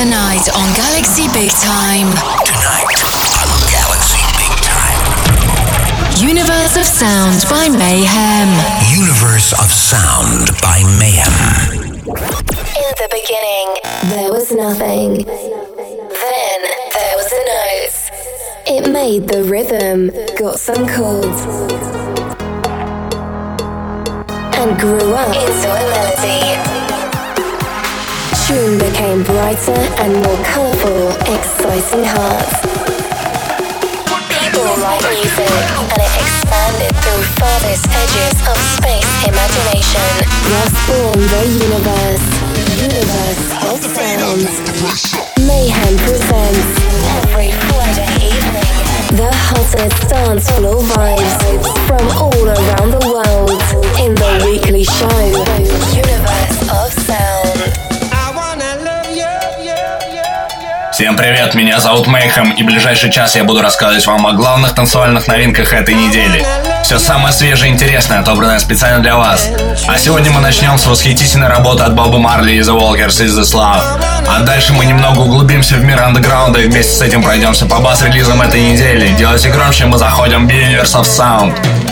Tonight on Galaxy Big Time. Tonight on Galaxy Big Time. Universe of Sound by Mayhem. Universe of Sound by Mayhem. In the beginning, there was nothing. Then there was a note. It made the rhythm, got some chords, and grew up into a melody. Tune became brighter and more colourful, exciting hearts. People write music, and it expanded through farthest edges of space imagination. Thus born the universe, universe of sound. Mayhem presents every Friday evening the hottest dance floor vibes from all around the world in the weekly show, Universe of Всем привет, меня зовут Мейхем, и ближайший час я буду рассказывать вам о главных танцевальных новинках этой недели. Все самое свежее и интересное, отобранное специально для вас. А сегодня мы начнем с восхитительной работы от Боба Марли и The Walkers из This Love. А дальше мы немного углубимся в мир андеграунда и вместе с этим пройдемся по бас-релизам этой недели. Делайте громче, мы заходим в Universe of Sound.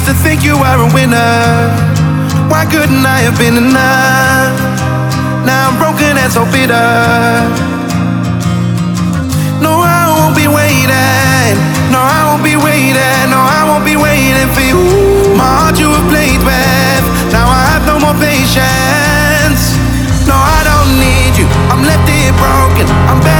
used to think you were a winner. Why couldn't I have been enough? Now I'm broken and so bitter. No, I won't be waiting. No, I won't be waiting. No, I won't be waiting for you. My heart you have played with. Now I have no more patience. No, I don't need you. I'm left here broken. I'm better.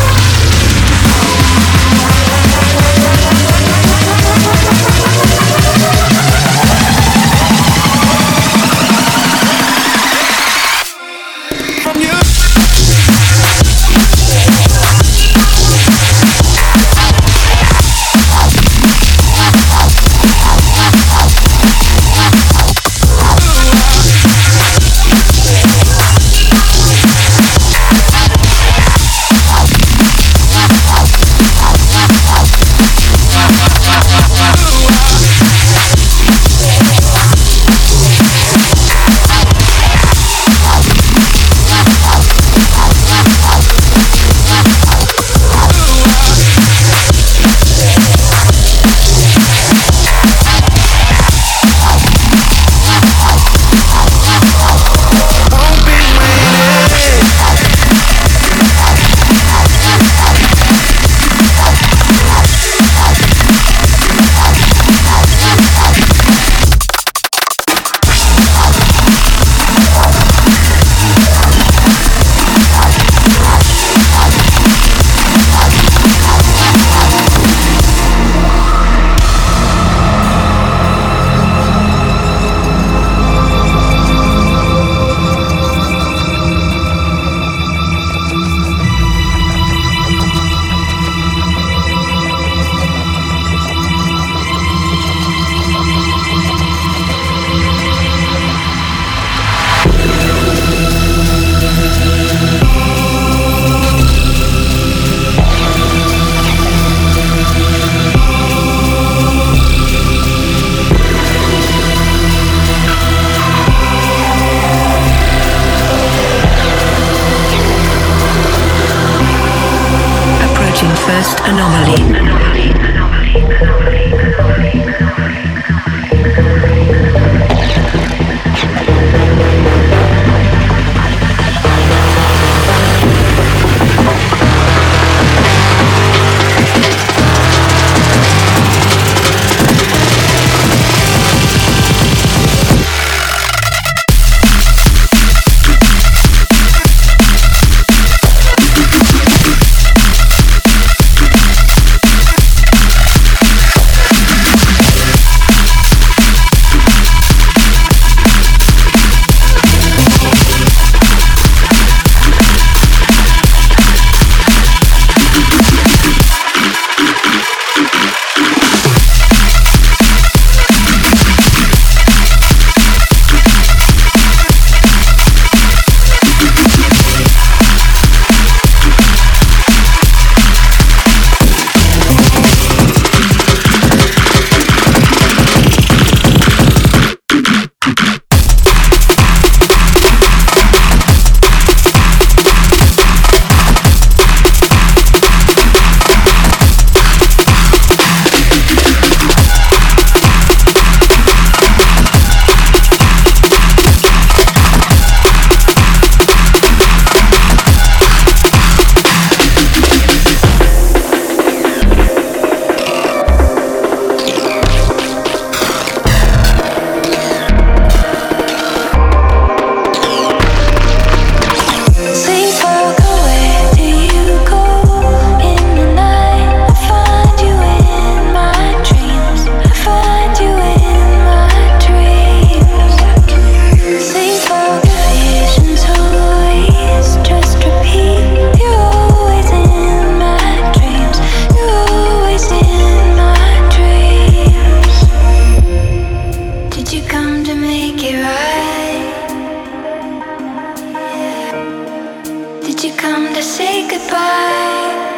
Did you come to say goodbye?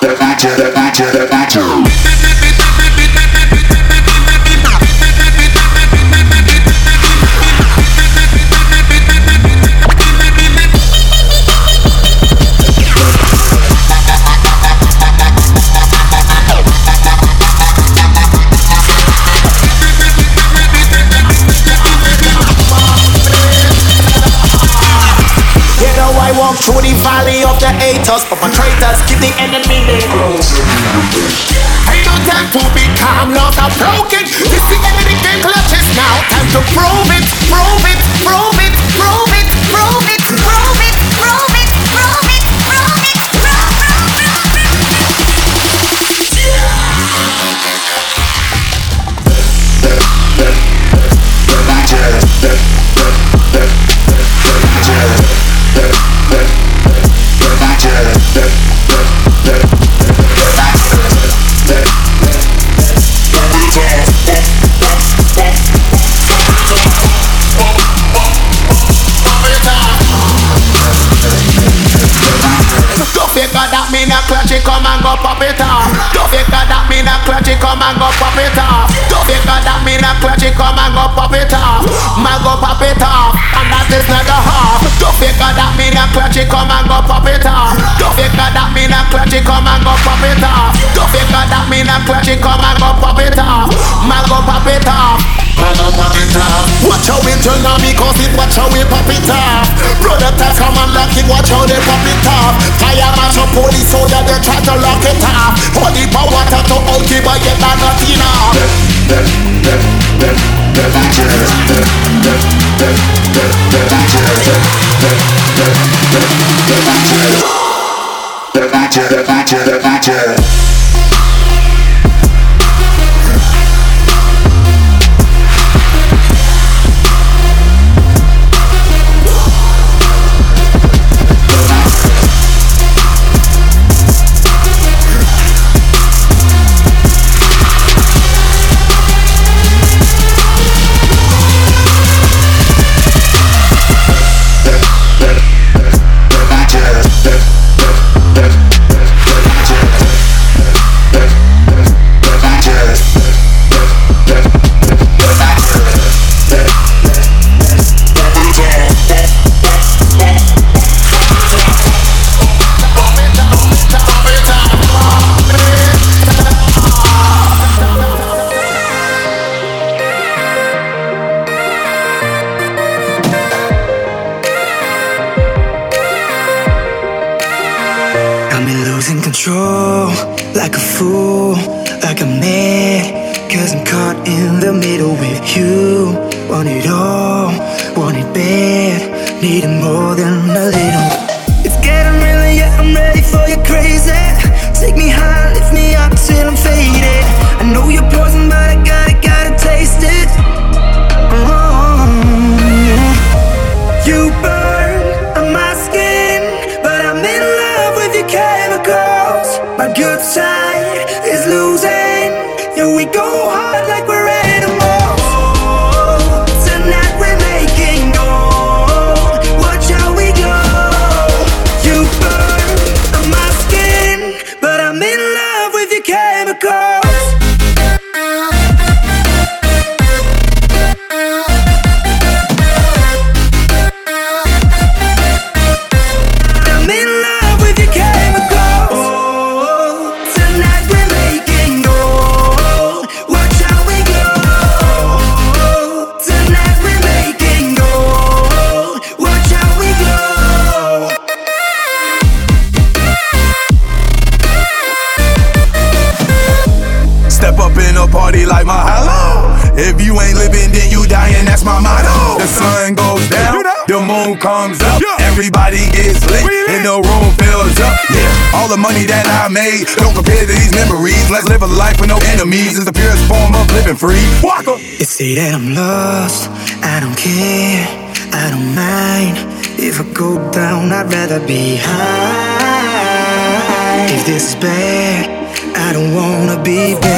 The future, the future, the future. traitors, but my traitors keep the enemy name Ain't no time to be calm, laws are broken. This the enemy of game clutches now. Time to prove it, prove it, prove it, prove it, prove it, prove it, prove it. Yeah. better. Love it, God, that me not clutchy, come and go pop it off. Figure that me not clutchy, come and go pop it off. Man go pop it off, and that is not the half. Figure that me not clutchy, come and go pop it off. Figure that me not clutchy, come and go pop it off. Figure that me not clutchy, come and go pop it off. Man go pop it off. Watch how we turn on me cause it watch how we pop it off Brother task come and lock it, watch how they pop it off Fire match up police so that they try to lock it off Holy power to out it boy get that nothing off. The matcher, the matcher, the matcher. made. Don't compare to these memories. Let's live a life with no enemies. It's the purest form of living free. Walk up. You say that I'm lost. I don't care. I don't mind. If I go down, I'd rather be high. If this is bad, I don't wanna be bad.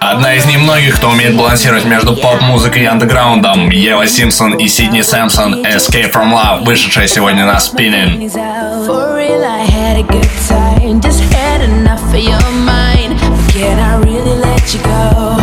Одна из немногих, кто умеет балансировать между поп-музыкой и андеграундом, Ева Симпсон и Сидни Сэмпсон «Escape from Love», вышедшая сегодня на спиннин. Can I really let you go?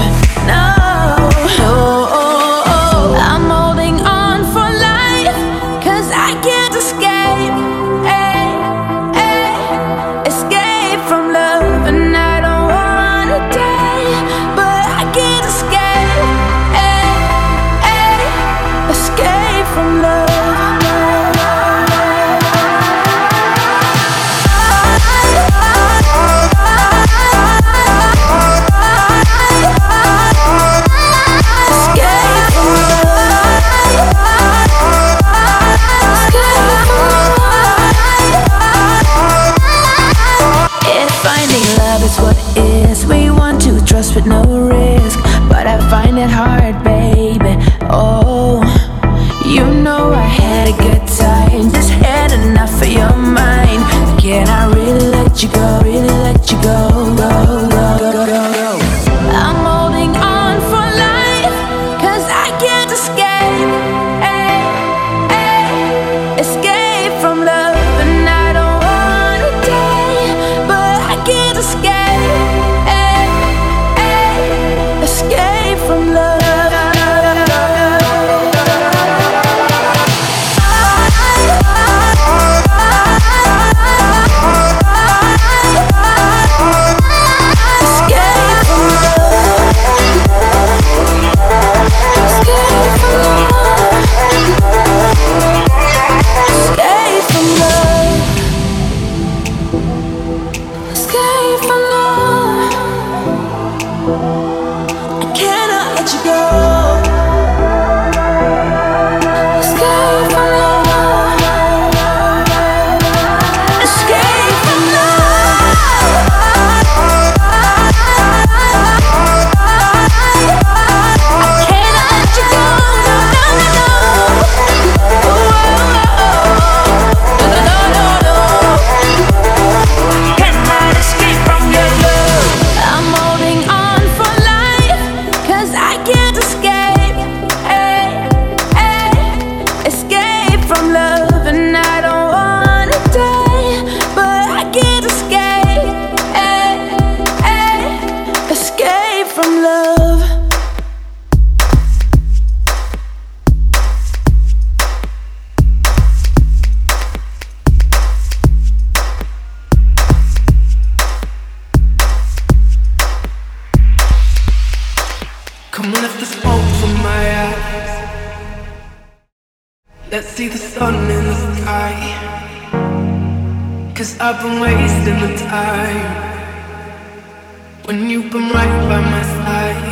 When you've been right by my side,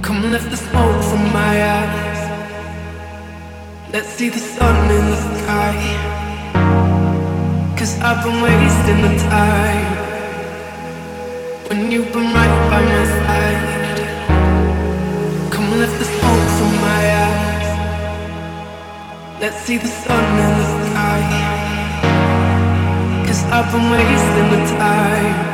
come lift the smoke from my eyes. Let's see the sun in the sky. Cause I've been wasting the time. When you've been right by my side, come lift the smoke from my eyes. Let's see the sun in the sky. Cause I've been wasting the time.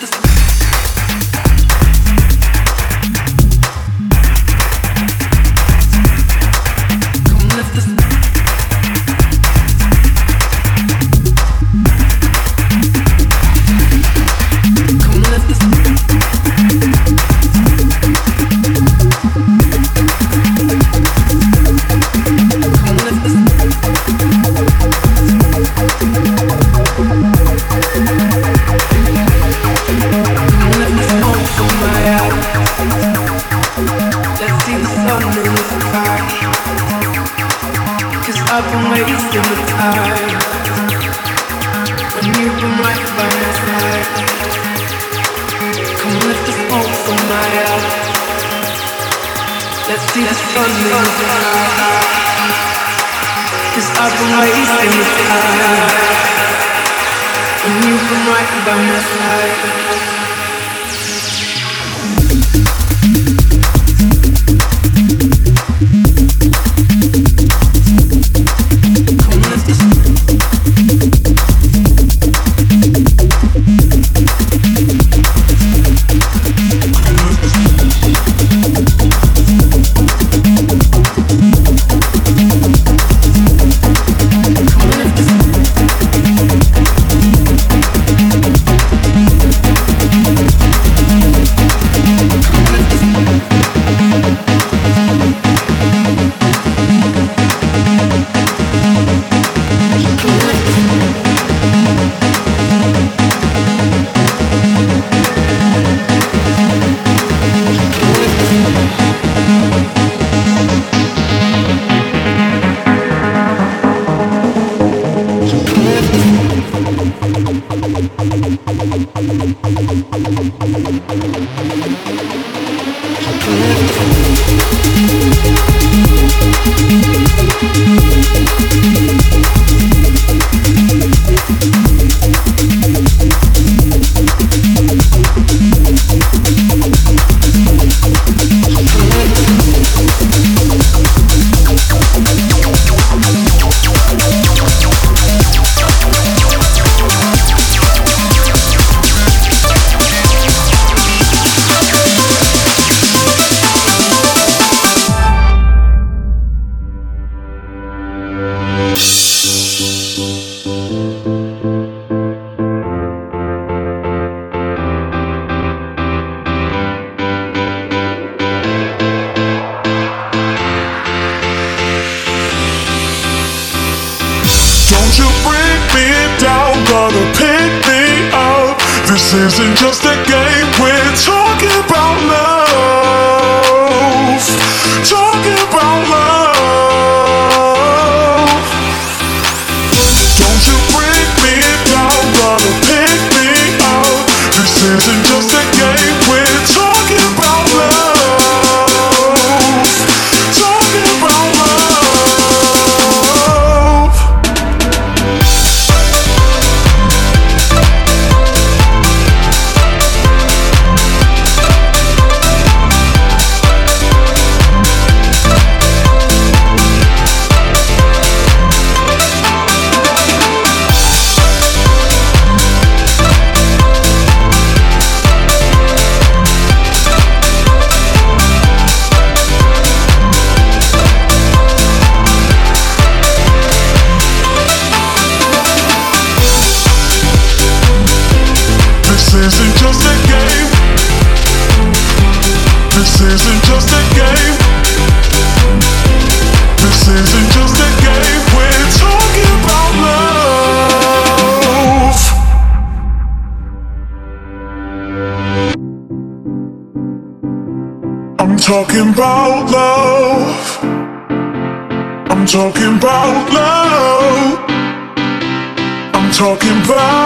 the about love. I'm talking about love. I'm talking about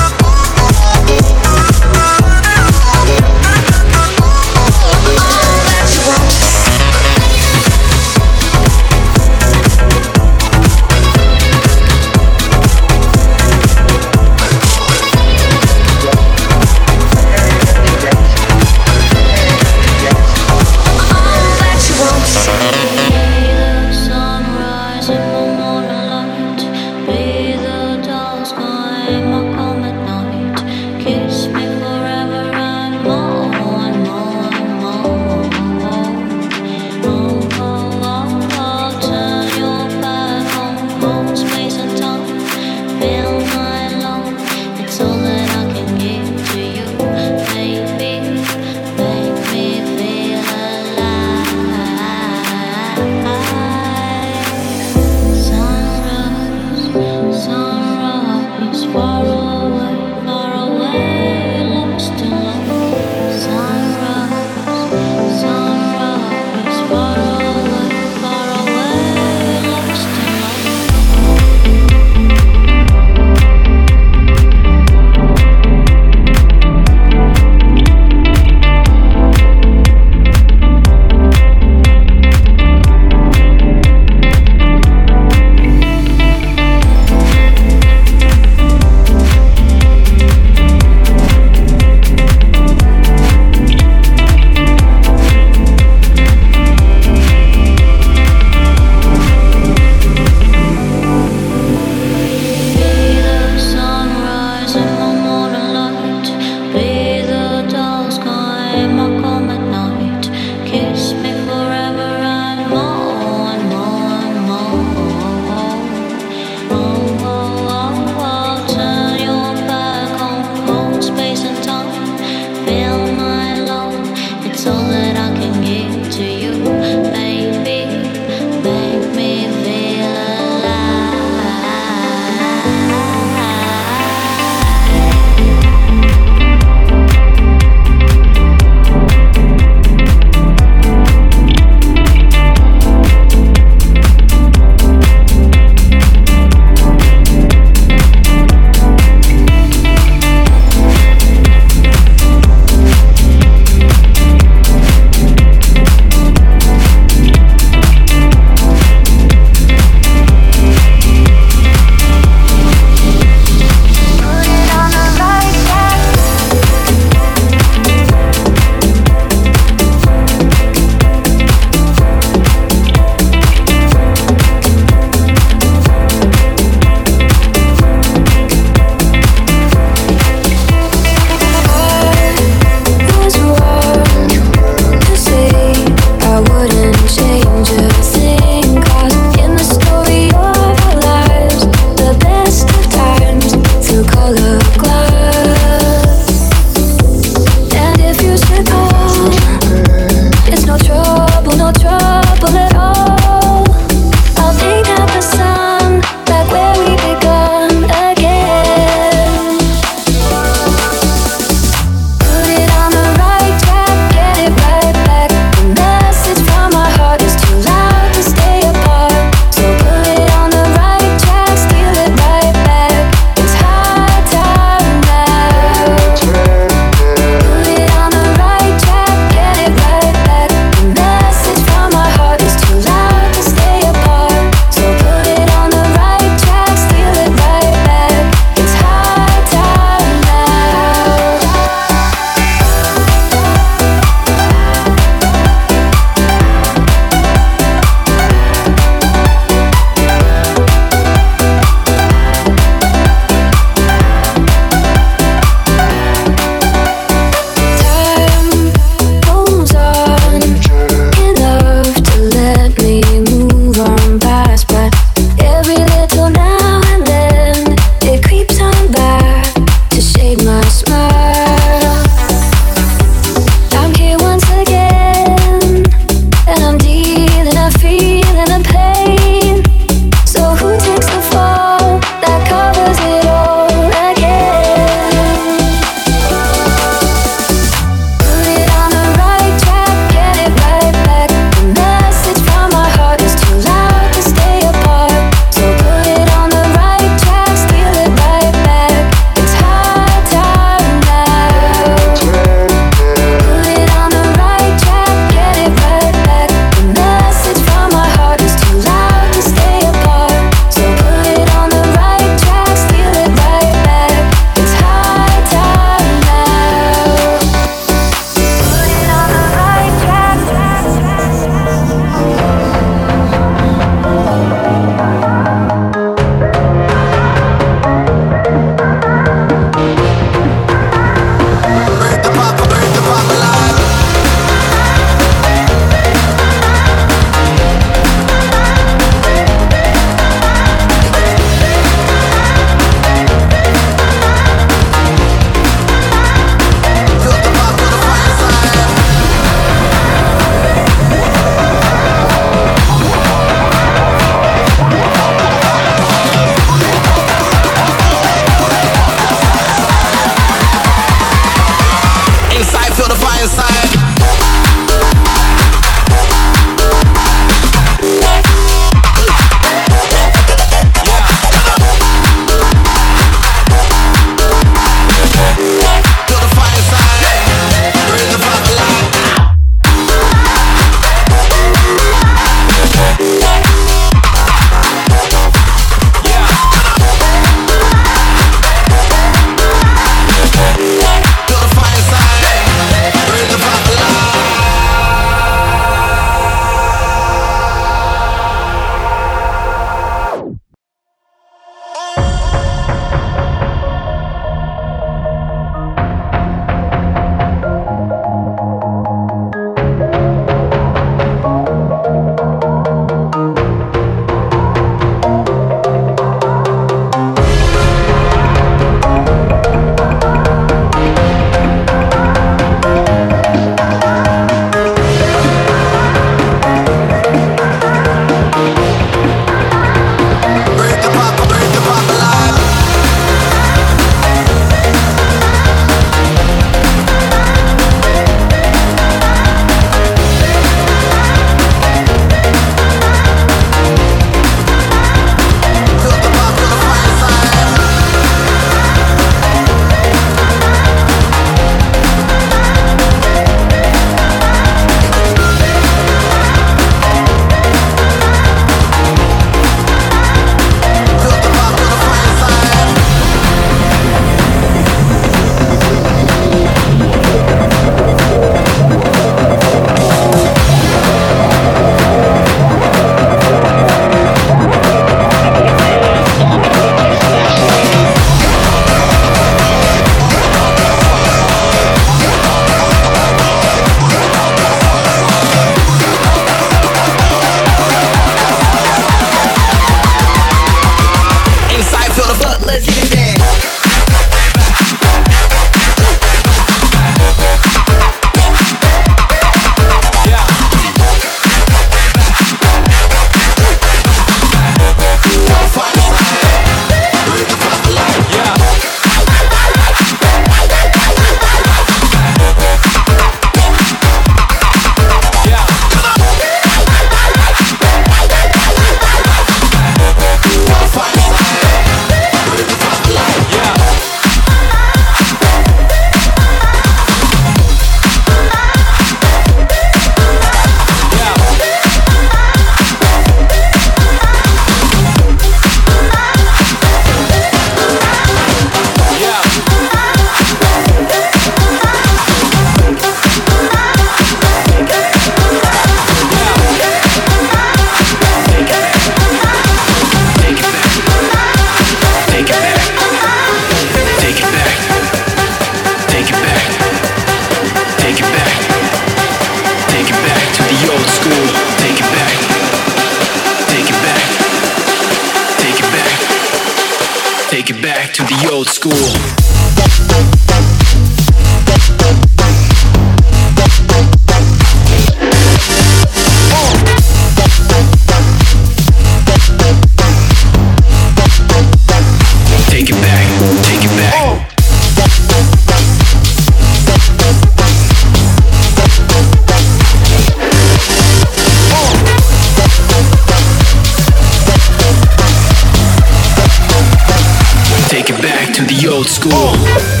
school. Oh.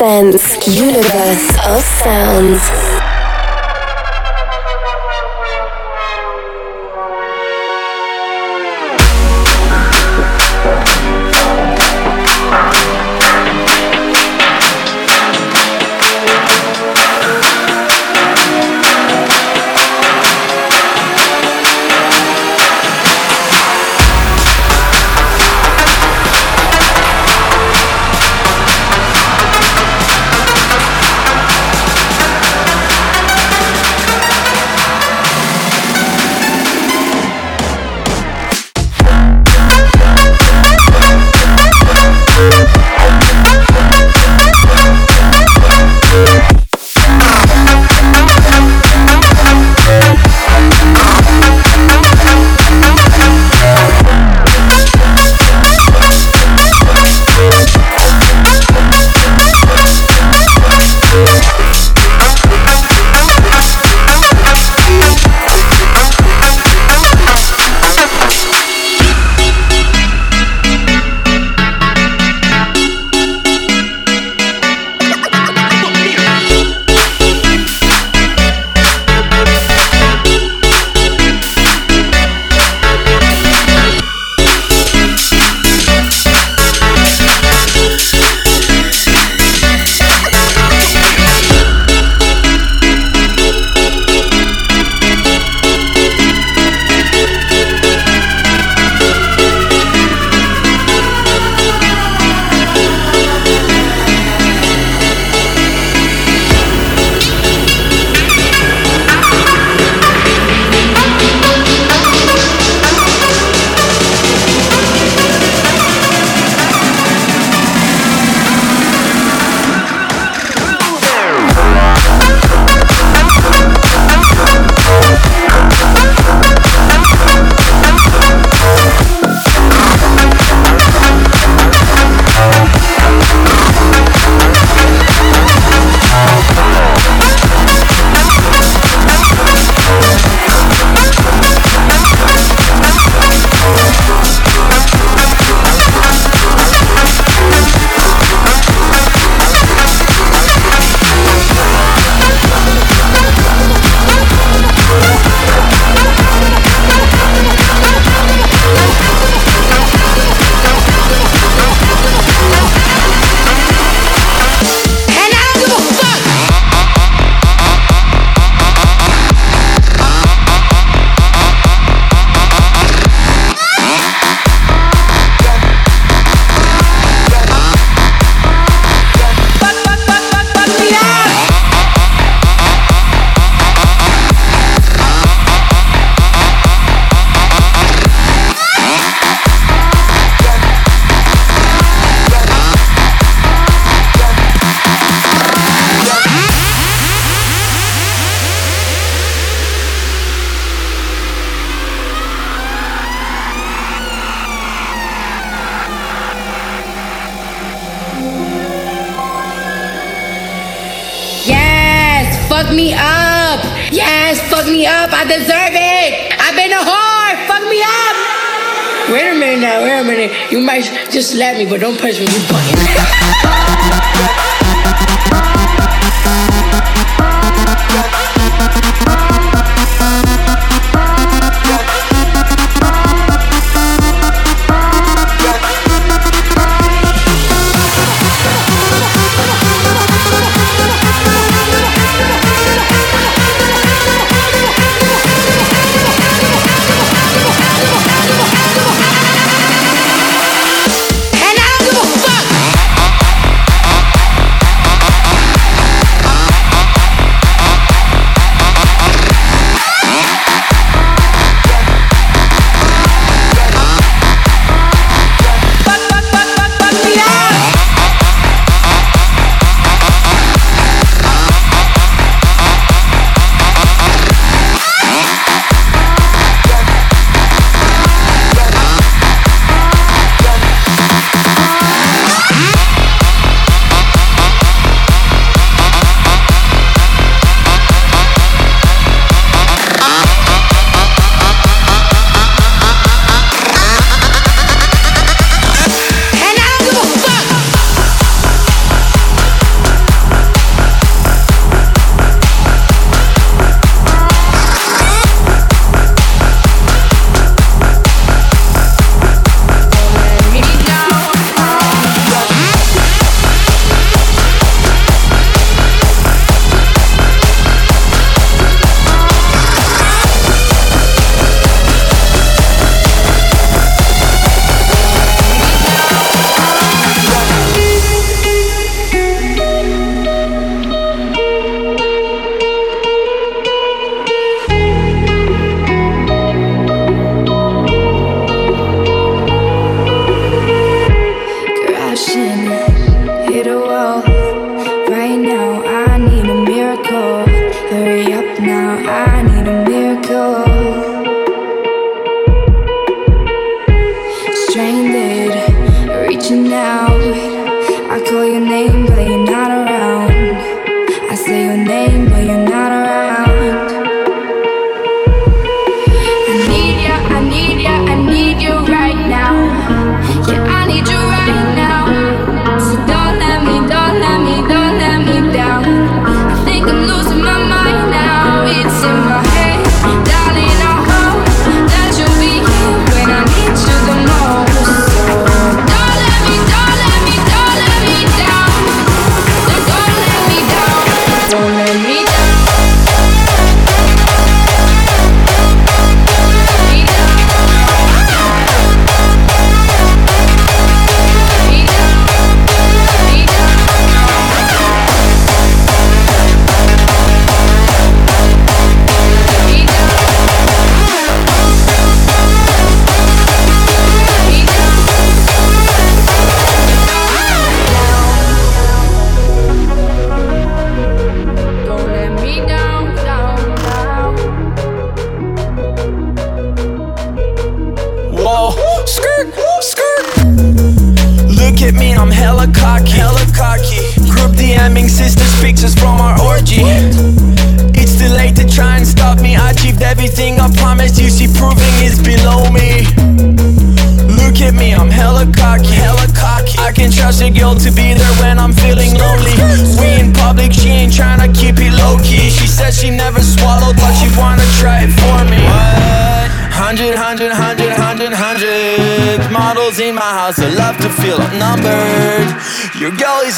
Mayhem Just slap me, but don't punch me. You bugging.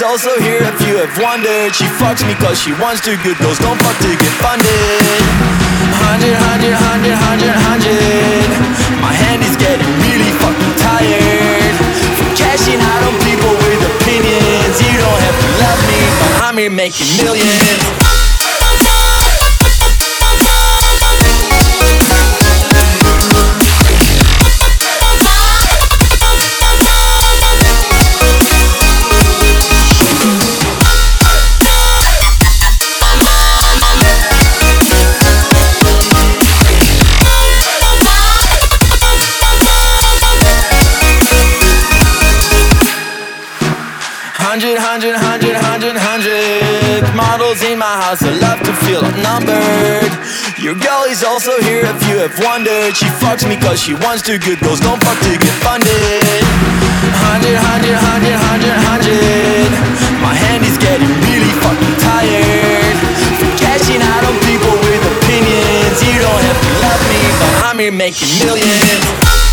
Also here if you have wondered. She fucks me cause she wants to. Good girls don't fuck to get funded. Hundred, hundred, hundred, hundred, hundred. My hand is getting really fucking tired. From cashing out on people with opinions. You don't have to love me, but I'm here making millions. good. She fucks me cause she wants to. Good girls don't fuck to get funded. Hundred, hundred, hundred, hundred, hundred. My hand is getting really fucking tired. From catching out on people with opinions. You don't have to love me But I'm here making millions.